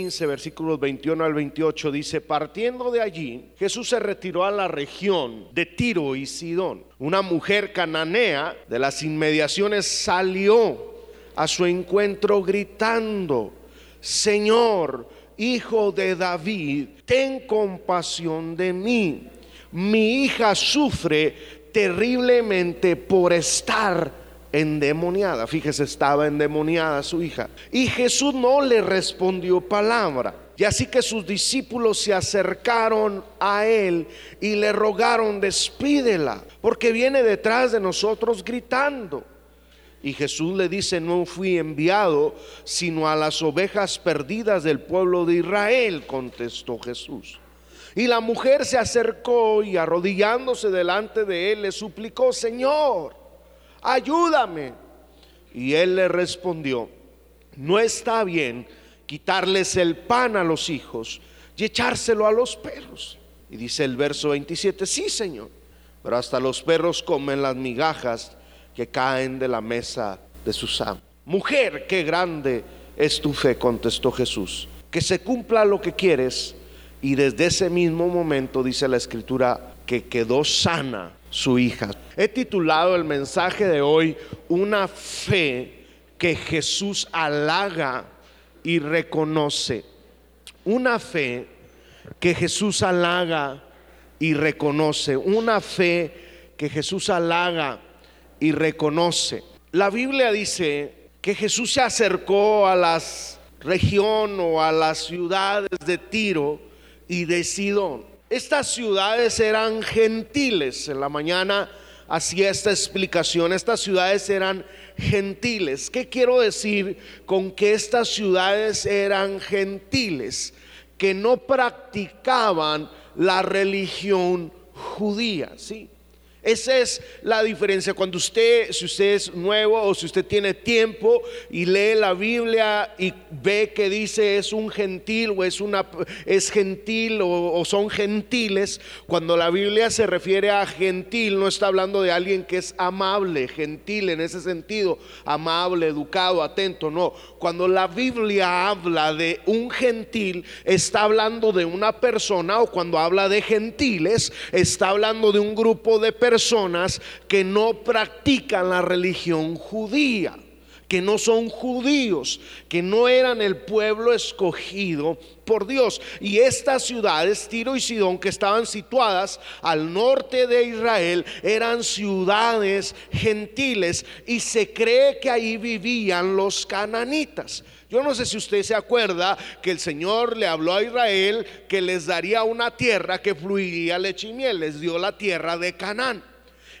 15, versículos 21 al 28 dice, partiendo de allí, Jesús se retiró a la región de Tiro y Sidón. Una mujer cananea de las inmediaciones salió a su encuentro gritando, Señor, hijo de David, ten compasión de mí. Mi hija sufre terriblemente por estar endemoniada. Fíjese, estaba endemoniada su hija. Y Jesús no le respondió palabra. Y así que sus discípulos se acercaron a él y le rogaron, despídela, porque viene detrás de nosotros gritando. Y Jesús le dice, no fui enviado sino a las ovejas perdidas del pueblo de Israel, contestó Jesús. Y la mujer se acercó y arrodillándose delante de él le suplicó, Señor, ayúdame. Y él le respondió, no está bien quitarles el pan a los hijos y echárselo a los perros. Y dice el verso 27, sí Señor, pero hasta los perros comen las migajas que caen de la mesa de sus amos. Mujer, qué grande es tu fe, contestó Jesús. Que se cumpla lo que quieres. Y desde ese mismo momento dice la escritura que quedó sana su hija. He titulado el mensaje de hoy Una fe que Jesús halaga y reconoce. Una fe que Jesús halaga y reconoce. Una fe que Jesús halaga y reconoce. La Biblia dice que Jesús se acercó a las región o a las ciudades de Tiro y de Sidón. Estas ciudades eran gentiles. En la mañana hacía esta explicación. Estas ciudades eran gentiles. ¿Qué quiero decir con que estas ciudades eran gentiles? Que no practicaban la religión judía, ¿sí? Esa es la diferencia. Cuando usted, si usted es nuevo o si usted tiene tiempo y lee la Biblia y ve que dice es un gentil o es una es gentil o, o, son gentiles, cuando la Biblia se refiere a gentil no está hablando de alguien que es amable, gentil en ese sentido, amable, educado, atento, no. Cuando la Biblia habla de un gentil está hablando de una persona o cuando habla de gentiles está hablando de un grupo de personas personas que no practican la religión judía, que no son judíos, que no eran el pueblo escogido por Dios. Y estas ciudades, Tiro y Sidón, que estaban situadas al norte de Israel, eran ciudades gentiles y se cree que ahí vivían los cananitas. Yo no sé si usted se acuerda que el Señor le habló a Israel que les daría una tierra que fluiría leche y miel, les dio la tierra de Canaán.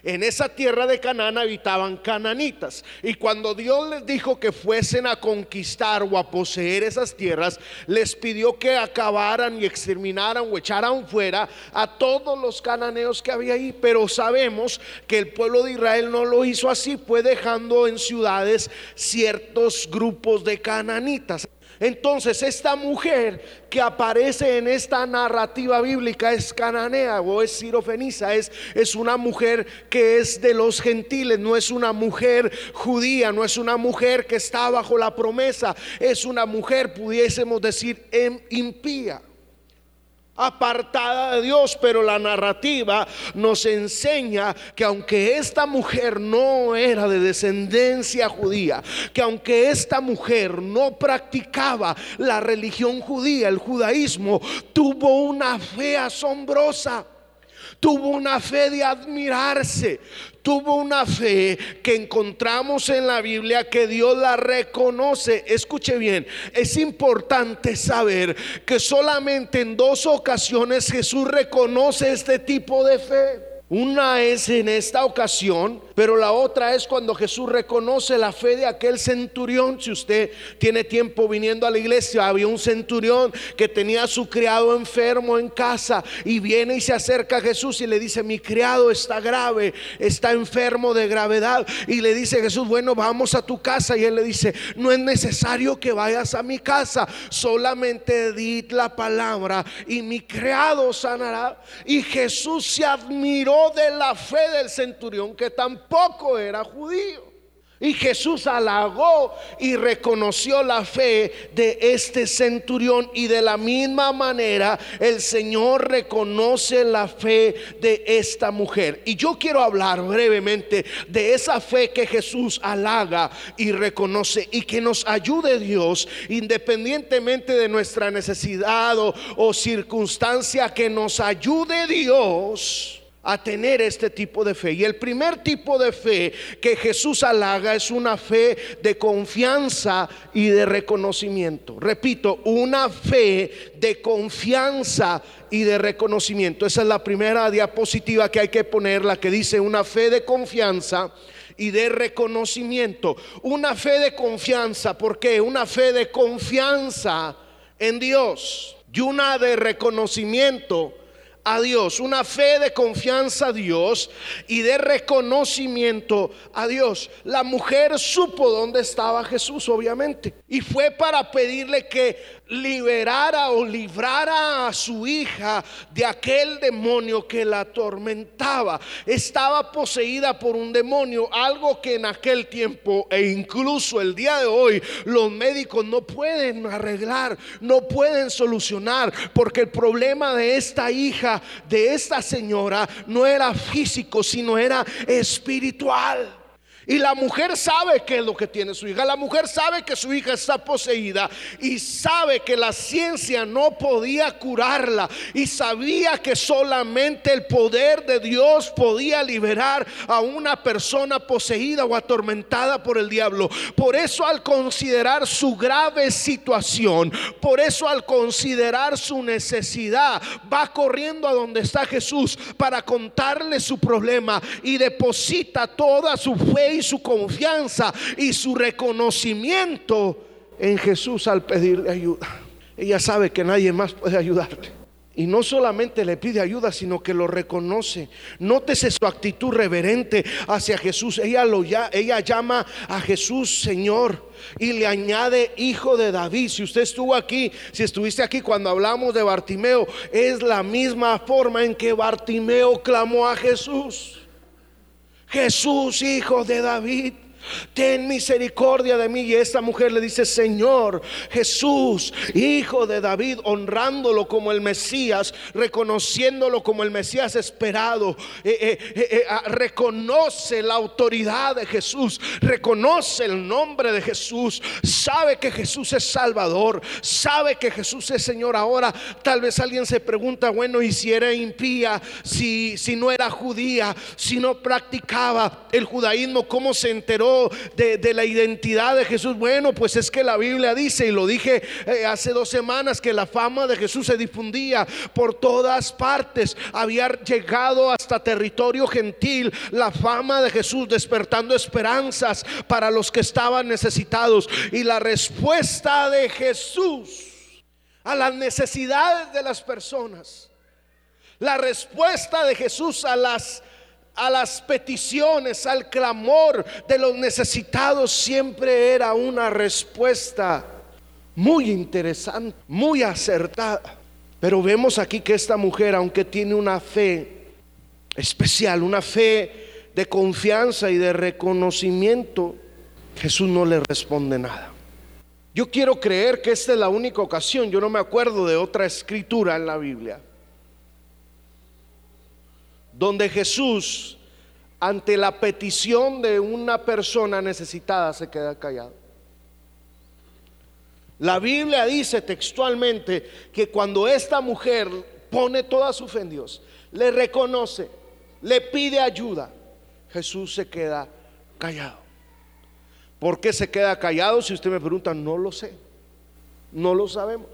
En esa tierra de Canaán habitaban cananitas. Y cuando Dios les dijo que fuesen a conquistar o a poseer esas tierras, les pidió que acabaran y exterminaran o echaran fuera a todos los cananeos que había ahí. Pero sabemos que el pueblo de Israel no lo hizo así, fue dejando en ciudades ciertos grupos de cananitas. Entonces esta mujer que aparece en esta narrativa bíblica es cananea o es sirofenisa, es, es una mujer que es de los gentiles, no es una mujer judía, no es una mujer que está bajo la promesa, es una mujer, pudiésemos decir, impía apartada de Dios, pero la narrativa nos enseña que aunque esta mujer no era de descendencia judía, que aunque esta mujer no practicaba la religión judía, el judaísmo, tuvo una fe asombrosa tuvo una fe de admirarse, tuvo una fe que encontramos en la Biblia que Dios la reconoce. Escuche bien, es importante saber que solamente en dos ocasiones Jesús reconoce este tipo de fe. Una es en esta ocasión, pero la otra es cuando Jesús reconoce la fe de aquel centurión. Si usted tiene tiempo viniendo a la iglesia, había un centurión que tenía a su criado enfermo en casa y viene y se acerca a Jesús y le dice, mi criado está grave, está enfermo de gravedad. Y le dice Jesús, bueno, vamos a tu casa. Y él le dice, no es necesario que vayas a mi casa, solamente di la palabra y mi criado sanará. Y Jesús se admiró de la fe del centurión que tampoco era judío. Y Jesús halagó y reconoció la fe de este centurión. Y de la misma manera el Señor reconoce la fe de esta mujer. Y yo quiero hablar brevemente de esa fe que Jesús halaga y reconoce y que nos ayude Dios independientemente de nuestra necesidad o, circunstancia, que nos ayude Dios a tener este tipo de fe. Y el primer tipo de fe que Jesús halaga es una fe de confianza y de reconocimiento. Repito, una fe de confianza y de reconocimiento. Esa es la primera diapositiva que hay que poner, la que dice una fe de confianza y de reconocimiento. Una fe de confianza, ¿por qué? Una fe de confianza en Dios y una de reconocimiento a Dios, una fe de confianza a Dios y de reconocimiento a Dios. La mujer supo dónde estaba Jesús, obviamente, y fue para pedirle que liberara o librara a su hija de aquel demonio que la atormentaba. Estaba poseída por un demonio, algo que en aquel tiempo e incluso el día de hoy los médicos no pueden arreglar, no pueden solucionar, porque el problema de esta hija, de esta señora, no era físico, sino era espiritual. Y la mujer sabe qué es lo que tiene su hija. La mujer sabe que su hija está poseída y sabe que la ciencia no podía curarla. Y sabía que solamente el poder de Dios podía liberar a una persona poseída o atormentada por el diablo. Por eso al considerar su grave situación, por eso al considerar su necesidad, va corriendo a donde está Jesús para contarle su problema y deposita toda su fe su confianza y su reconocimiento en Jesús al pedirle ayuda. Ella sabe que nadie más puede ayudarle. Y no solamente le pide ayuda, sino que lo reconoce. Nótese su actitud reverente hacia Jesús. Ella, lo, ella llama a Jesús Señor y le añade hijo de David. Si usted estuvo aquí, si estuviste aquí cuando hablamos de Bartimeo, es la misma forma en que Bartimeo clamó a Jesús. Jesús, hijo de David ten misericordia de mí. Y esta mujer le dice, Señor Jesús, hijo de David, honrándolo como el Mesías, reconociéndolo como el Mesías esperado. Eh, eh, eh, ah, reconoce la autoridad de Jesús, reconoce el nombre de Jesús, sabe que Jesús es Salvador, sabe que Jesús es Señor. Ahora tal vez alguien se pregunta, bueno, y si era impía, si, si no era judía, si no practicaba el judaísmo, ¿cómo se enteró? De, la identidad de Jesús? Bueno, pues es que la Biblia dice, y lo dije eh, hace dos semanas, que la fama de Jesús se difundía por todas partes. Había llegado hasta territorio gentil la fama de Jesús, despertando esperanzas para los que estaban necesitados. Y la respuesta de Jesús a las necesidades de las personas. La respuesta de Jesús a las a las peticiones, al clamor de los necesitados, siempre era una respuesta muy interesante, muy acertada. Pero vemos aquí que esta mujer, aunque tiene una fe especial, una fe de confianza y de reconocimiento, Jesús no le responde nada. Yo quiero creer que esta es la única ocasión, yo no me acuerdo de otra escritura en la Biblia, donde Jesús, ante la petición de una persona necesitada, se queda callado. La Biblia dice textualmente que cuando esta mujer pone toda su fe en Dios, le reconoce, le pide ayuda, Jesús se queda callado. ¿Por qué se queda callado? Si usted me pregunta, no lo sé. No lo sabemos.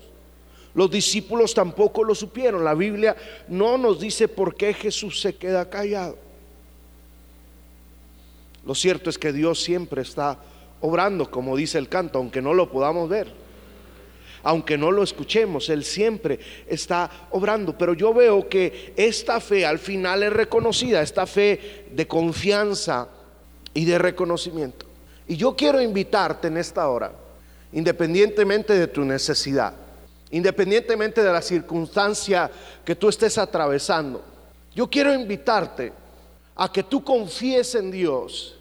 Los discípulos tampoco lo supieron. La Biblia no nos dice por qué Jesús se queda callado. Lo cierto es que Dios siempre está obrando, como dice el canto, aunque no lo podamos ver. Aunque no lo escuchemos, Él siempre está obrando. Pero yo veo que esta fe al final es reconocida, esta fe de confianza y de reconocimiento. Y yo quiero invitarte en esta hora, independientemente de tu necesidad, independientemente de la circunstancia que tú estés atravesando, yo quiero invitarte a que tú confíes en Dios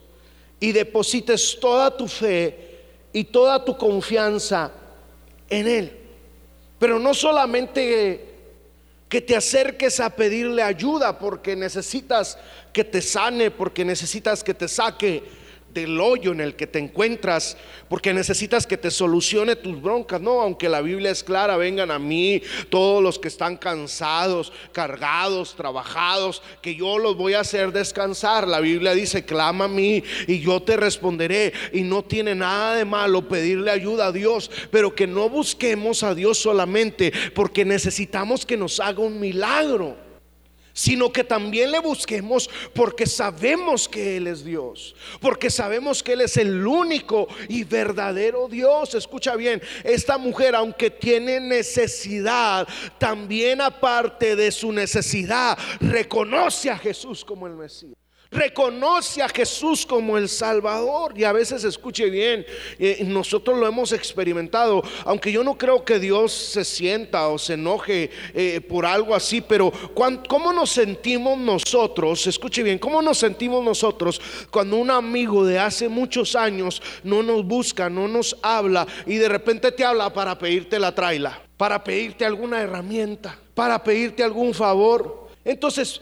y deposites toda tu fe y toda tu confianza en Él. Pero no solamente que te acerques a pedirle ayuda porque necesitas que te sane, porque necesitas que te saque del hoyo en el que te encuentras, porque necesitas que te solucione tus broncas. No, aunque la Biblia es clara, vengan a mí todos los que están cansados, cargados, trabajados, que yo los voy a hacer descansar. La Biblia dice, clama a mí y yo te responderé. Y no tiene nada de malo pedirle ayuda a Dios, pero que no busquemos a Dios solamente porque necesitamos que nos haga un milagro sino que también le busquemos porque sabemos que Él es Dios, porque sabemos que Él es el único y verdadero Dios. Escucha bien, esta mujer aunque tiene necesidad, también aparte de su necesidad, reconoce a Jesús como el Mesías reconoce a Jesús como el Salvador. Y a veces escuche bien, eh, nosotros lo hemos experimentado, aunque yo no creo que Dios se sienta o se enoje eh, por algo así, pero ¿cómo nos sentimos nosotros? Escuche bien, ¿cómo nos sentimos nosotros cuando un amigo de hace muchos años no nos busca, no nos habla y de repente te habla para pedirte la traila, para pedirte alguna herramienta, para pedirte algún favor? Entonces,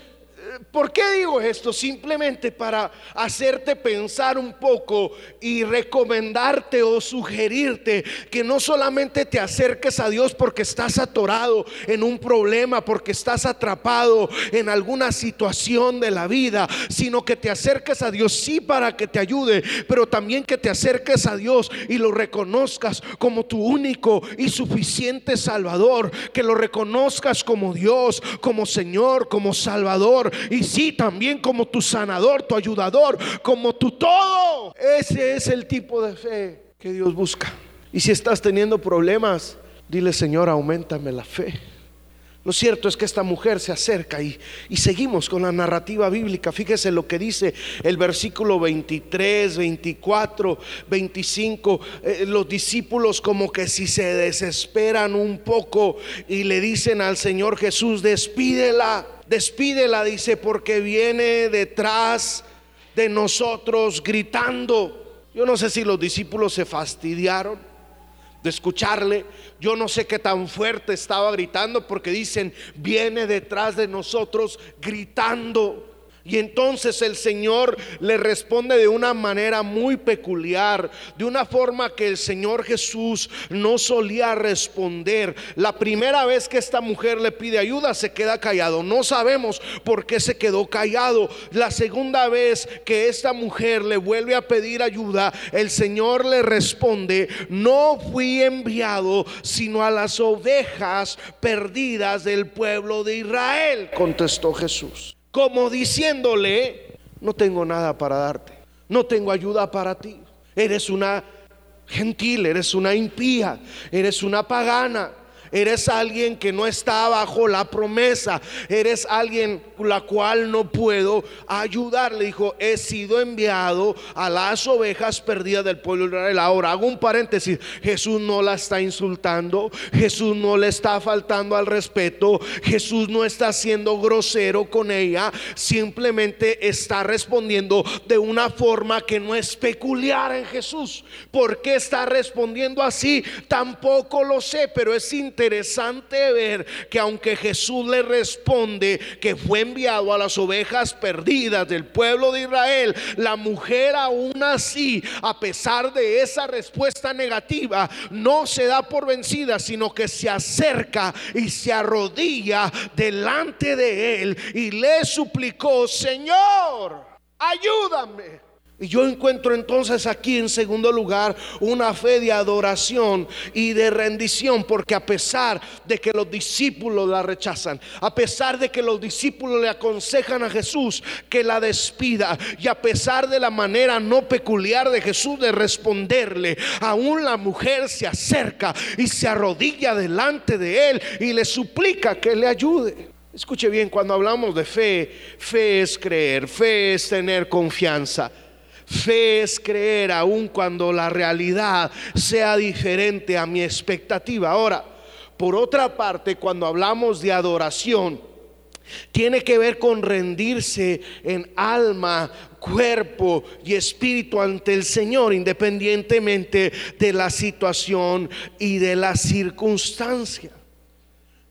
¿Por qué digo esto? Simplemente para hacerte pensar un poco y recomendarte o sugerirte que no solamente te acerques a Dios porque estás atorado en un problema, porque estás atrapado en alguna situación de la vida, sino que te acerques a Dios sí para que te ayude, pero también que te acerques a Dios y lo reconozcas como tu único y suficiente Salvador, que lo reconozcas como Dios, como Señor, como Salvador y sí también como tu sanador, tu ayudador, como tu todo. Ese es el tipo de fe que Dios busca. Y si estás teniendo problemas, dile Señor, aumentame la fe. Lo cierto es que esta mujer se acerca y, seguimos con la narrativa bíblica. Fíjese lo que dice el versículo 23, 24, 25. los discípulos como que si se desesperan un poco y le dicen al Señor Jesús, despídela despídela, dice, porque viene detrás de nosotros gritando. Yo no sé si los discípulos se fastidiaron de escucharle. Yo no sé qué tan fuerte estaba gritando porque dicen, viene detrás de nosotros gritando. Y entonces el Señor le responde de una manera muy peculiar, de una forma que el Señor Jesús no solía responder. La primera vez que esta mujer le pide ayuda se queda callado. No sabemos por qué se quedó callado. La segunda vez que esta mujer le vuelve a pedir ayuda, el Señor le responde, no fui enviado sino a las ovejas perdidas del pueblo de Israel, contestó Jesús como diciéndole, no tengo nada para darte, no tengo ayuda para ti, eres una gentil, eres una impía, eres una pagana, eres alguien que no está bajo la promesa, eres alguien la cual no puedo ayudar. Le dijo, he sido enviado a las ovejas perdidas del pueblo de Israel. Ahora hago un paréntesis, Jesús no la está insultando, Jesús no le está faltando al respeto, Jesús no está siendo grosero con ella, simplemente está respondiendo de una forma que no es peculiar en Jesús. ¿Por qué está respondiendo así? Tampoco lo sé, pero es interesante interesante ver que aunque Jesús le responde que fue enviado a las ovejas perdidas del pueblo de Israel, la mujer aún así, a pesar de esa respuesta negativa, no se da por vencida, sino que se acerca y se arrodilla delante de él y le suplicó, Señor, ayúdame. Y yo encuentro entonces aquí en segundo lugar una fe de adoración y de rendición, porque a pesar de que los discípulos la rechazan, a pesar de que los discípulos le aconsejan a Jesús que la despida, y a pesar de la manera no peculiar de Jesús de responderle, aún la mujer se acerca y se arrodilla delante de él y le suplica que le ayude. Escuche bien, cuando hablamos de fe, fe es creer, fe es tener confianza. Fe es creer aun cuando la realidad sea diferente a mi expectativa. Ahora, por otra parte, cuando hablamos de adoración, tiene que ver con rendirse en alma, cuerpo y espíritu ante el Señor, independientemente de la situación y de la circunstancia.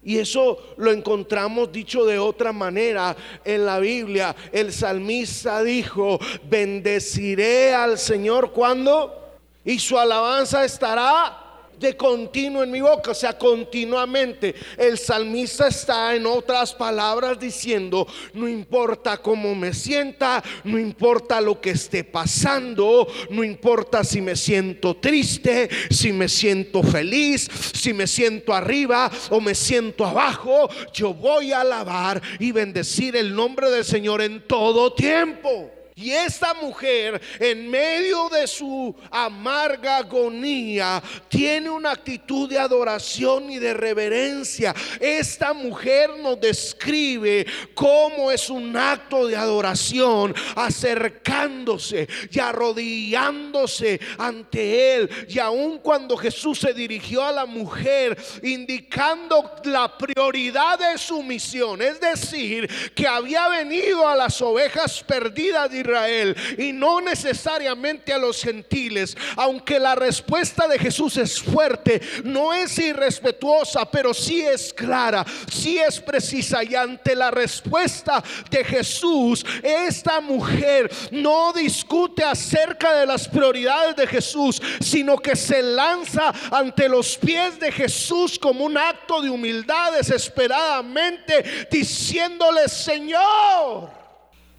Y eso lo encontramos dicho de otra manera en la Biblia. El salmista dijo, bendeciré al Señor cuando y su alabanza estará de continuo en mi boca, o sea, continuamente. El salmista está en otras palabras diciendo, no importa cómo me sienta, no importa lo que esté pasando, no importa si me siento triste, si me siento feliz, si me siento arriba o me siento abajo, yo voy a alabar y bendecir el nombre del Señor en todo tiempo. Y esta mujer, en medio de su amarga agonía, tiene una actitud de adoración y de reverencia. Esta mujer nos describe cómo es un acto de adoración, acercándose y arrodillándose ante él. Y aun cuando Jesús se dirigió a la mujer, indicando la prioridad de su misión, es decir, que había venido a las ovejas perdidas Israel y no necesariamente a los gentiles. Aunque la respuesta de Jesús es fuerte, no es irrespetuosa, pero sí es clara, sí es precisa. Y ante la respuesta de Jesús, esta mujer no discute acerca de las prioridades de Jesús, sino que se lanza ante los pies de Jesús como un acto de humildad desesperadamente, diciéndole, Señor,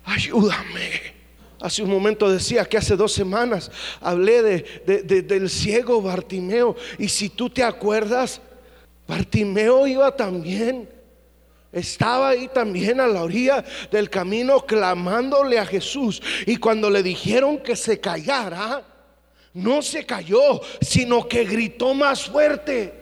ayúdame. Hace un momento decía que hace dos semanas hablé de, del ciego Bartimeo. Y si tú te acuerdas, Bartimeo iba también. Estaba ahí también a la orilla del camino clamándole a Jesús. Y cuando le dijeron que se callara, no se cayó, sino que gritó más fuerte.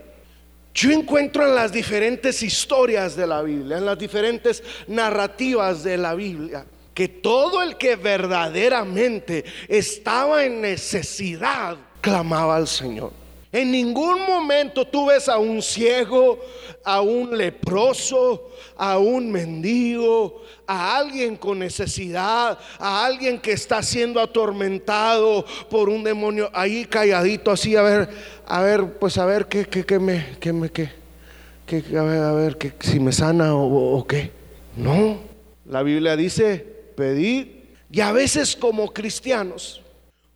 Yo encuentro en las diferentes historias de la Biblia, en las diferentes narrativas de la Biblia, que todo el que verdaderamente estaba en necesidad clamaba al Señor. En ningún momento tú ves a un ciego, a un leproso, a un mendigo, a alguien con necesidad, a alguien que está siendo atormentado por un demonio ahí calladito así, a ver, a ver, pues a ver qué, qué, qué me, qué me, qué, qué, a ver, a ver, que, si me sana o, o qué. No, la Biblia dice, Y a veces como cristianos,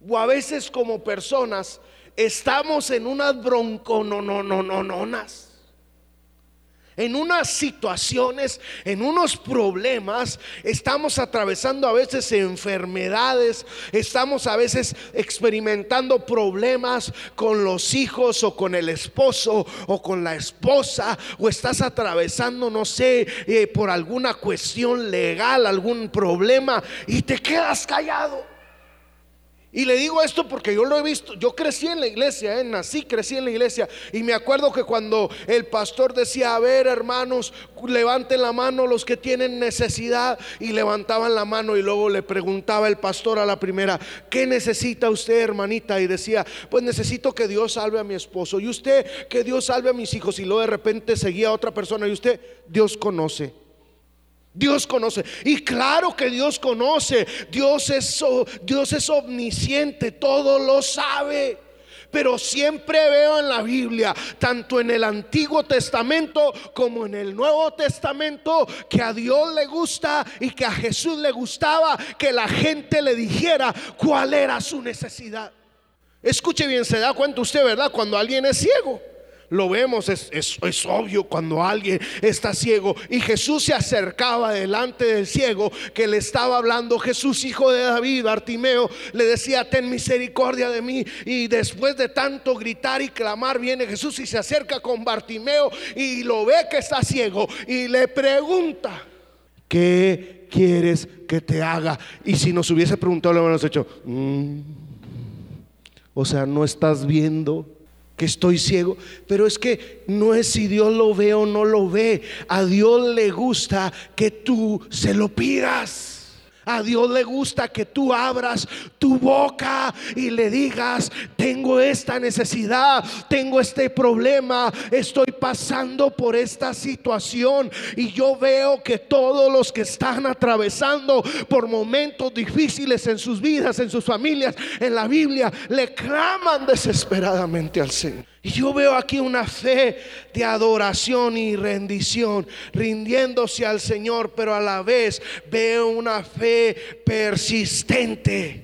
o a veces como personas, estamos en unas bronconononononas en unas situaciones, en unos problemas, estamos atravesando a veces enfermedades, estamos a veces experimentando problemas con los hijos o con el esposo o con la esposa, o estás atravesando, no sé, eh, por alguna cuestión legal, algún problema, y te quedas callado. Y le digo esto porque yo lo he visto. Yo crecí en la iglesia, ¿eh? nací, crecí en la iglesia. Y me acuerdo que cuando el pastor decía, a ver hermanos, levanten la mano los que tienen necesidad. Y levantaban la mano y luego le preguntaba el pastor a la primera, ¿qué necesita usted hermanita? Y decía, pues necesito que Dios salve a mi esposo. Y usted, que Dios salve a mis hijos. Y luego de repente seguía a otra persona y usted, Dios conoce. Dios conoce. Y claro que Dios conoce. Dios es, Dios es omnisciente, todo lo sabe. Pero siempre veo en la Biblia, tanto en el Antiguo Testamento como en el Nuevo Testamento, que a Dios le gusta y que a Jesús le gustaba que la gente le dijera cuál era su necesidad. Escuche bien, se da cuenta usted, ¿verdad? Cuando alguien es ciego. Lo vemos, es, es, obvio cuando alguien está ciego. Y Jesús se acercaba delante del ciego que le estaba hablando. Jesús, hijo de David, Bartimeo, le decía, ten misericordia de mí. Y después de tanto gritar y clamar, viene Jesús y se acerca con Bartimeo y lo ve que está ciego. Y le pregunta, ¿qué quieres que te haga? Y si nos hubiese preguntado, le hubiéramos hecho, mm". o sea, no estás viendo que estoy ciego, pero es que no es si Dios lo ve o no lo ve. A Dios le gusta que tú se lo pidas. A Dios le gusta que tú abras tu boca y le digas, tengo esta necesidad, tengo este problema, estoy pasando por esta situación y yo veo que todos los que están atravesando por momentos difíciles en sus vidas, en sus familias, en la Biblia, le claman desesperadamente al Señor. Y yo veo aquí una fe de adoración y rendición, rindiéndose al Señor, pero a la vez veo una fe persistente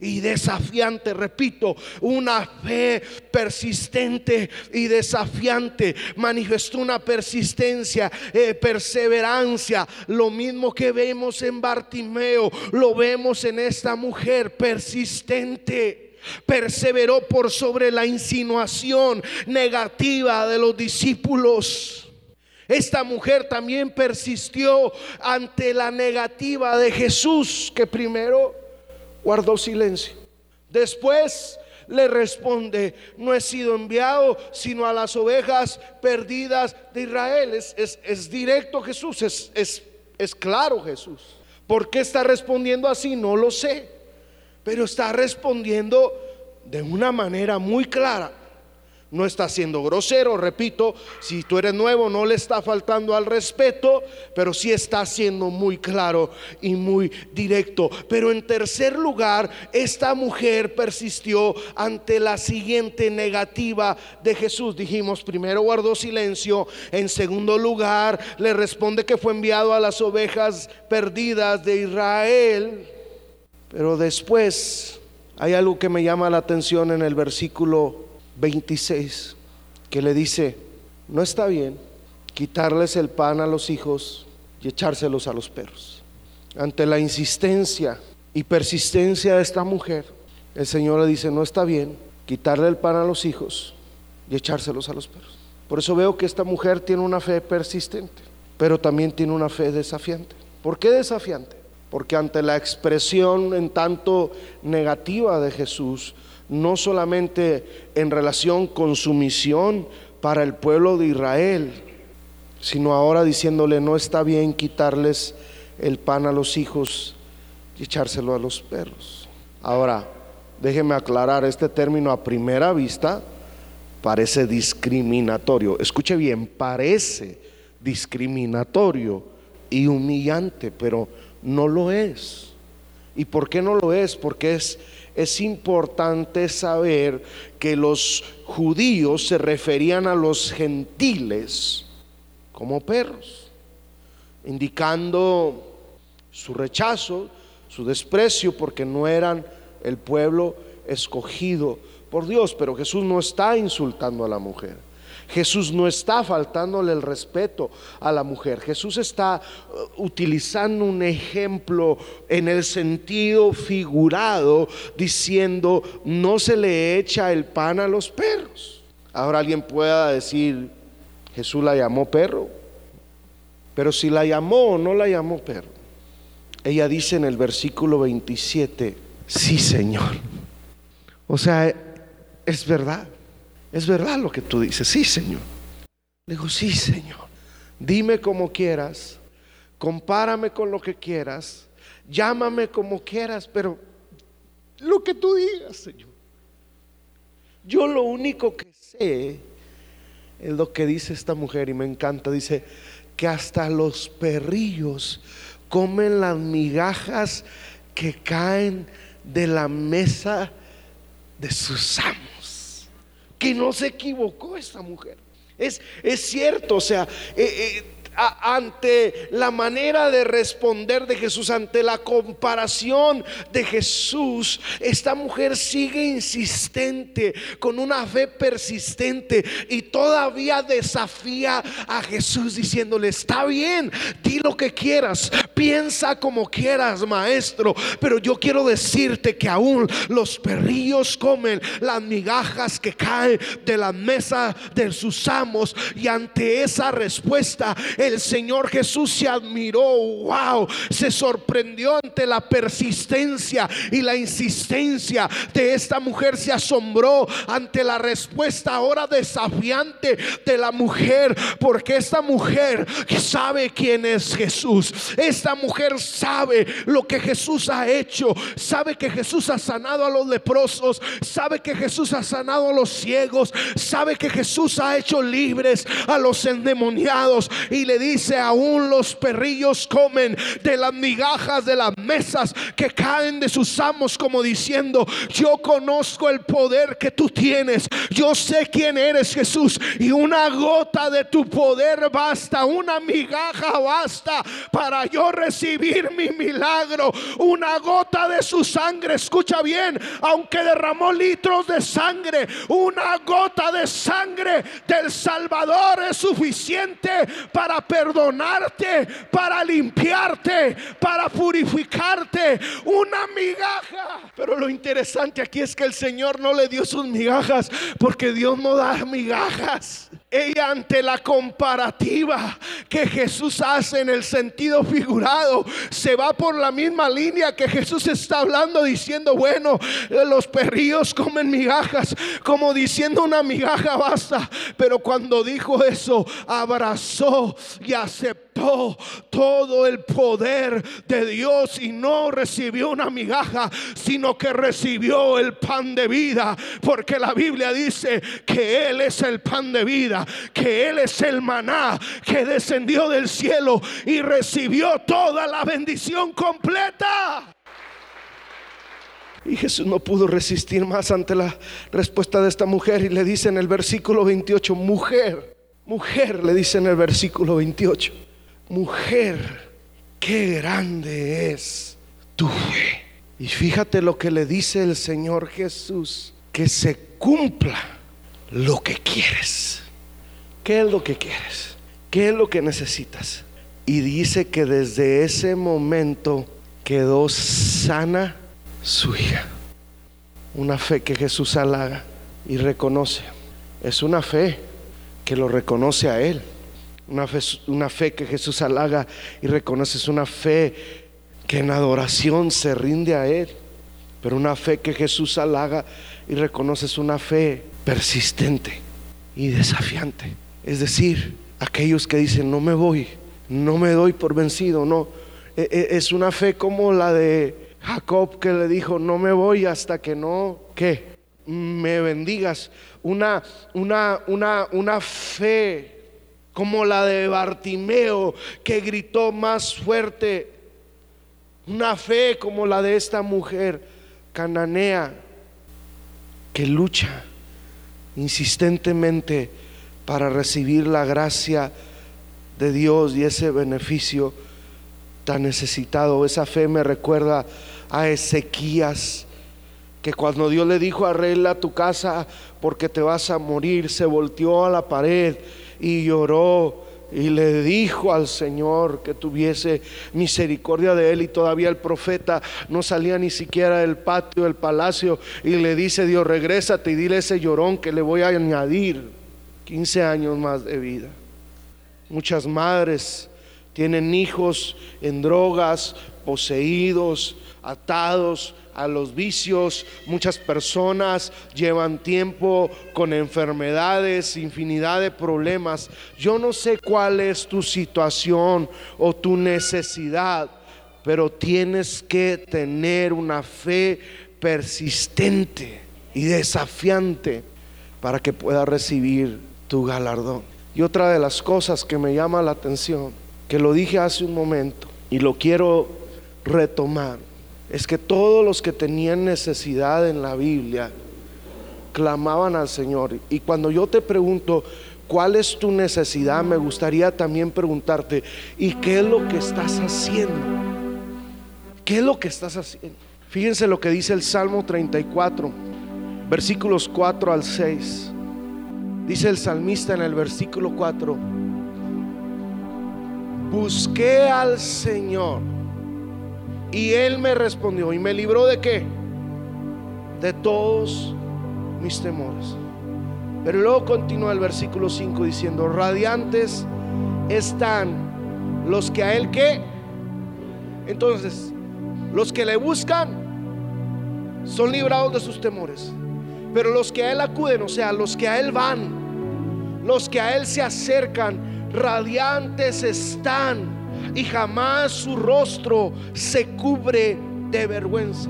y desafiante. Repito, una fe persistente y desafiante. Manifestó una persistencia, eh, perseverancia. Lo mismo que vemos en Bartimeo, lo vemos en esta mujer persistente perseveró por sobre la insinuación negativa de los discípulos. Esta mujer también persistió ante la negativa de Jesús, que primero guardó silencio. Después le responde, no he sido enviado sino a las ovejas perdidas de Israel. Es, directo Jesús, es, es claro Jesús. ¿Por qué está respondiendo así? No lo sé pero está respondiendo de una manera muy clara. No está siendo grosero, repito, si tú eres nuevo no le está faltando al respeto, pero sí está siendo muy claro y muy directo. Pero en tercer lugar, esta mujer persistió ante la siguiente negativa de Jesús. Dijimos, primero guardó silencio, en segundo lugar le responde que fue enviado a las ovejas perdidas de Israel. Pero después hay algo que me llama la atención en el versículo 26, que le dice, no está bien quitarles el pan a los hijos y echárselos a los perros. Ante la insistencia y persistencia de esta mujer, el Señor le dice, no está bien quitarle el pan a los hijos y echárselos a los perros. Por eso veo que esta mujer tiene una fe persistente, pero también tiene una fe desafiante. ¿Por qué desafiante? Porque ante la expresión en tanto negativa de Jesús, no solamente en relación con su misión para el pueblo de Israel, sino ahora diciéndole no está bien quitarles el pan a los hijos y echárselo a los perros. Ahora, déjeme aclarar, este término a primera vista parece discriminatorio. Escuche bien, parece discriminatorio y humillante, pero no lo es. ¿Y por qué no lo es? Porque es, es importante saber que los judíos se referían a los gentiles como perros, indicando su rechazo, su desprecio, porque no eran el pueblo escogido por Dios. Pero Jesús no está insultando a la mujer. Jesús no está faltándole el respeto a la mujer. Jesús está uh, utilizando un ejemplo en el sentido figurado, diciendo, no se le echa el pan a los perros. Ahora alguien pueda decir, Jesús la llamó perro. Pero si la llamó o no la llamó perro. Ella dice en el versículo 27, sí Señor. O sea, es verdad. Es verdad lo que tú dices, sí Señor. Le digo, sí Señor. Dime como quieras, compárame con lo que quieras, llámame como quieras, pero lo que tú digas, Señor. Yo lo único que sé es lo que dice esta mujer y me encanta. Dice que hasta los perrillos comen las migajas que caen de la mesa de sus amos que no se equivocó esta mujer. Es, es cierto, o sea, eh, eh, ante la manera de responder de Jesús, ante la comparación de Jesús, esta mujer sigue insistente, con una fe persistente y todavía desafía a Jesús diciéndole, está bien, di lo que quieras, piensa como quieras, maestro, pero yo quiero decirte que aún los perrillos comen las migajas que caen de la mesa de sus amos y ante esa respuesta el Señor Jesús se admiró, wow, se sorprendió ante la persistencia y la insistencia de esta mujer, se asombró ante la respuesta ahora desafiante de la mujer, porque esta mujer sabe quién es Jesús, esta mujer sabe lo que Jesús ha hecho, sabe que Jesús ha sanado a los leprosos, sabe que Jesús ha sanado a los ciegos, sabe que Jesús ha hecho libres a los endemoniados y le dice, aún los perrillos comen de las migajas de las mesas que caen de sus amos como diciendo, yo conozco el poder que tú tienes, yo sé quién eres Jesús y una gota de tu poder basta, una migaja basta para yo recibir mi milagro, una gota de su sangre, escucha bien, aunque derramó litros de sangre, una gota de sangre del Salvador es suficiente para perdonarte, para limpiarte, para purificarte. Una migaja. Pero lo interesante aquí es que el Señor no le dio sus migajas porque Dios no da migajas. Ella ante la comparativa que Jesús hace en el sentido figurado, se va por la misma línea que Jesús está hablando diciendo, bueno, los perrillos comen migajas, como diciendo una migaja basta. Pero cuando dijo eso, abrazó y aceptó todo el poder de Dios y no recibió una migaja, sino que recibió el pan de vida, porque la Biblia dice que Él es el pan de vida que Él es el maná que descendió del cielo y recibió toda la bendición completa. Y Jesús no pudo resistir más ante la respuesta de esta mujer y le dice en el versículo 28, mujer, mujer, le dice en el versículo 28, mujer, qué grande es tu fe. Y fíjate lo que le dice el Señor Jesús, que se cumpla lo que quieres. ¿Qué es lo que quieres? ¿Qué es lo que necesitas? Y dice que desde ese momento quedó sana su hija. Una fe que Jesús halaga y reconoce. Es una fe que lo reconoce a Él. Una fe, una fe que Jesús halaga y reconoce. Es una fe que en adoración se rinde a Él. Pero una fe que Jesús halaga y reconoce es una fe persistente y desafiante. Es decir, aquellos que dicen, no me voy, no me doy por vencido, no. E, e, es una fe como la de Jacob que le dijo, no me voy hasta que no, ¿qué? Me bendigas. Una, una, una, una fe como la de Bartimeo que gritó más fuerte. Una fe como la de esta mujer cananea que lucha insistentemente para recibir la gracia de Dios y ese beneficio tan necesitado. Esa fe me recuerda a Ezequías, que cuando Dios le dijo, arregla tu casa porque te vas a morir, se volteó a la pared y lloró y le dijo al Señor que tuviese misericordia de él y todavía el profeta no salía ni siquiera del patio del palacio y le dice Dios regrésate y dile ese llorón que le voy a añadir 15 años más de vida. Muchas madres tienen hijos en drogas, poseídos, atados a los vicios. Muchas personas llevan tiempo con enfermedades, infinidad de problemas. Yo no sé cuál es tu situación o tu necesidad, pero tienes que tener una fe persistente y desafiante para que puedas recibir tu galardón. Y otra de las cosas que me llama la atención, que lo dije hace un momento y lo quiero retomar, es que todos los que tenían necesidad en la Biblia clamaban al Señor. Y cuando yo te pregunto, ¿cuál es tu necesidad? Me gustaría también preguntarte, ¿y qué es lo que estás haciendo? ¿Qué es lo que estás haciendo? Fíjense lo que dice el Salmo 34, versículos 4 al 6. Dice el salmista en el versículo 4, busqué al Señor y Él me respondió y me libró de qué? De todos mis temores. Pero luego continúa el versículo 5 diciendo, radiantes están los que a Él que... Entonces, los que le buscan son librados de sus temores. Pero los que a Él acuden, o sea, los que a Él van, los que a Él se acercan, radiantes están y jamás su rostro se cubre de vergüenza.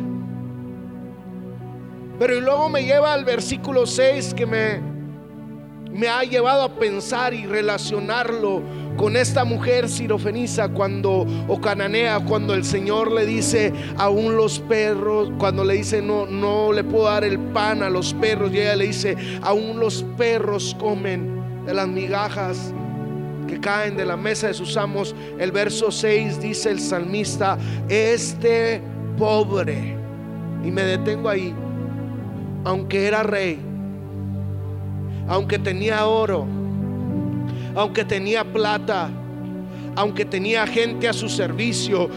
Pero luego me lleva al versículo 6 que me, me ha llevado a pensar y relacionarlo con esta mujer sirofeniza cuando o cananea cuando el Señor le dice aún los perros cuando le dice no no le puedo dar el pan a los perros y ella le dice aún los perros comen de las migajas que caen de la mesa de sus amos. El verso 6 dice el salmista, este pobre, y me detengo ahí, aunque era rey, aunque tenía oro, aunque tenía plata, aunque tenía gente a su servicio,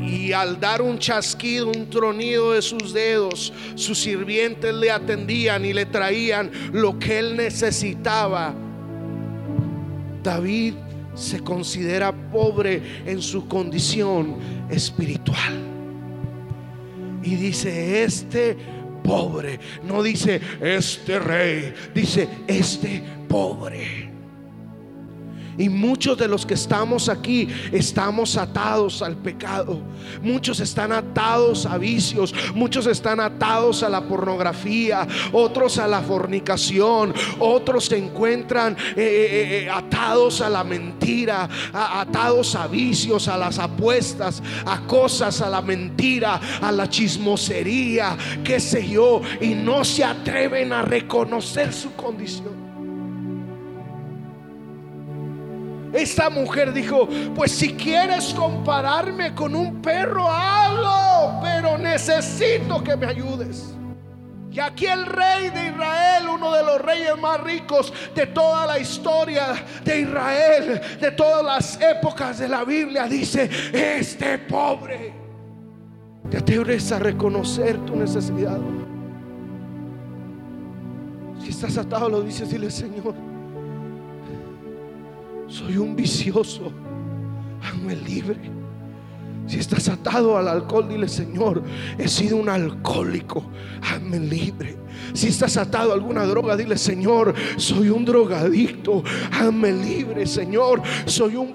y al dar un chasquido, un tronido de sus dedos, sus sirvientes le atendían y le traían lo que él necesitaba. David se considera pobre en su condición espiritual. Y dice, este pobre, no dice este rey, dice este pobre. Y muchos de los que estamos aquí estamos atados al pecado. Muchos están atados a vicios. Muchos están atados a la pornografía. Otros a la fornicación. Otros se encuentran eh, eh, eh, atados a la mentira. atados a vicios, a las apuestas, a cosas, a la mentira, a la chismosería, qué sé yo. Y no se atreven a reconocer su condición. Esta mujer dijo, pues si quieres compararme con un perro, hazlo, pero necesito que me ayudes. Y aquí el rey de Israel, uno de los reyes más ricos de toda la historia de Israel, de todas las épocas de la Biblia, dice, este pobre, te atreves a reconocer tu necesidad. Si estás atado, lo dices, dile, Señor soy un vicioso, hazme libre. Si estás atado al alcohol, dile Señor, he sido un alcohólico, hazme libre. Si estás atado a alguna droga, dile Señor, soy un drogadicto, hazme libre, Señor, soy un...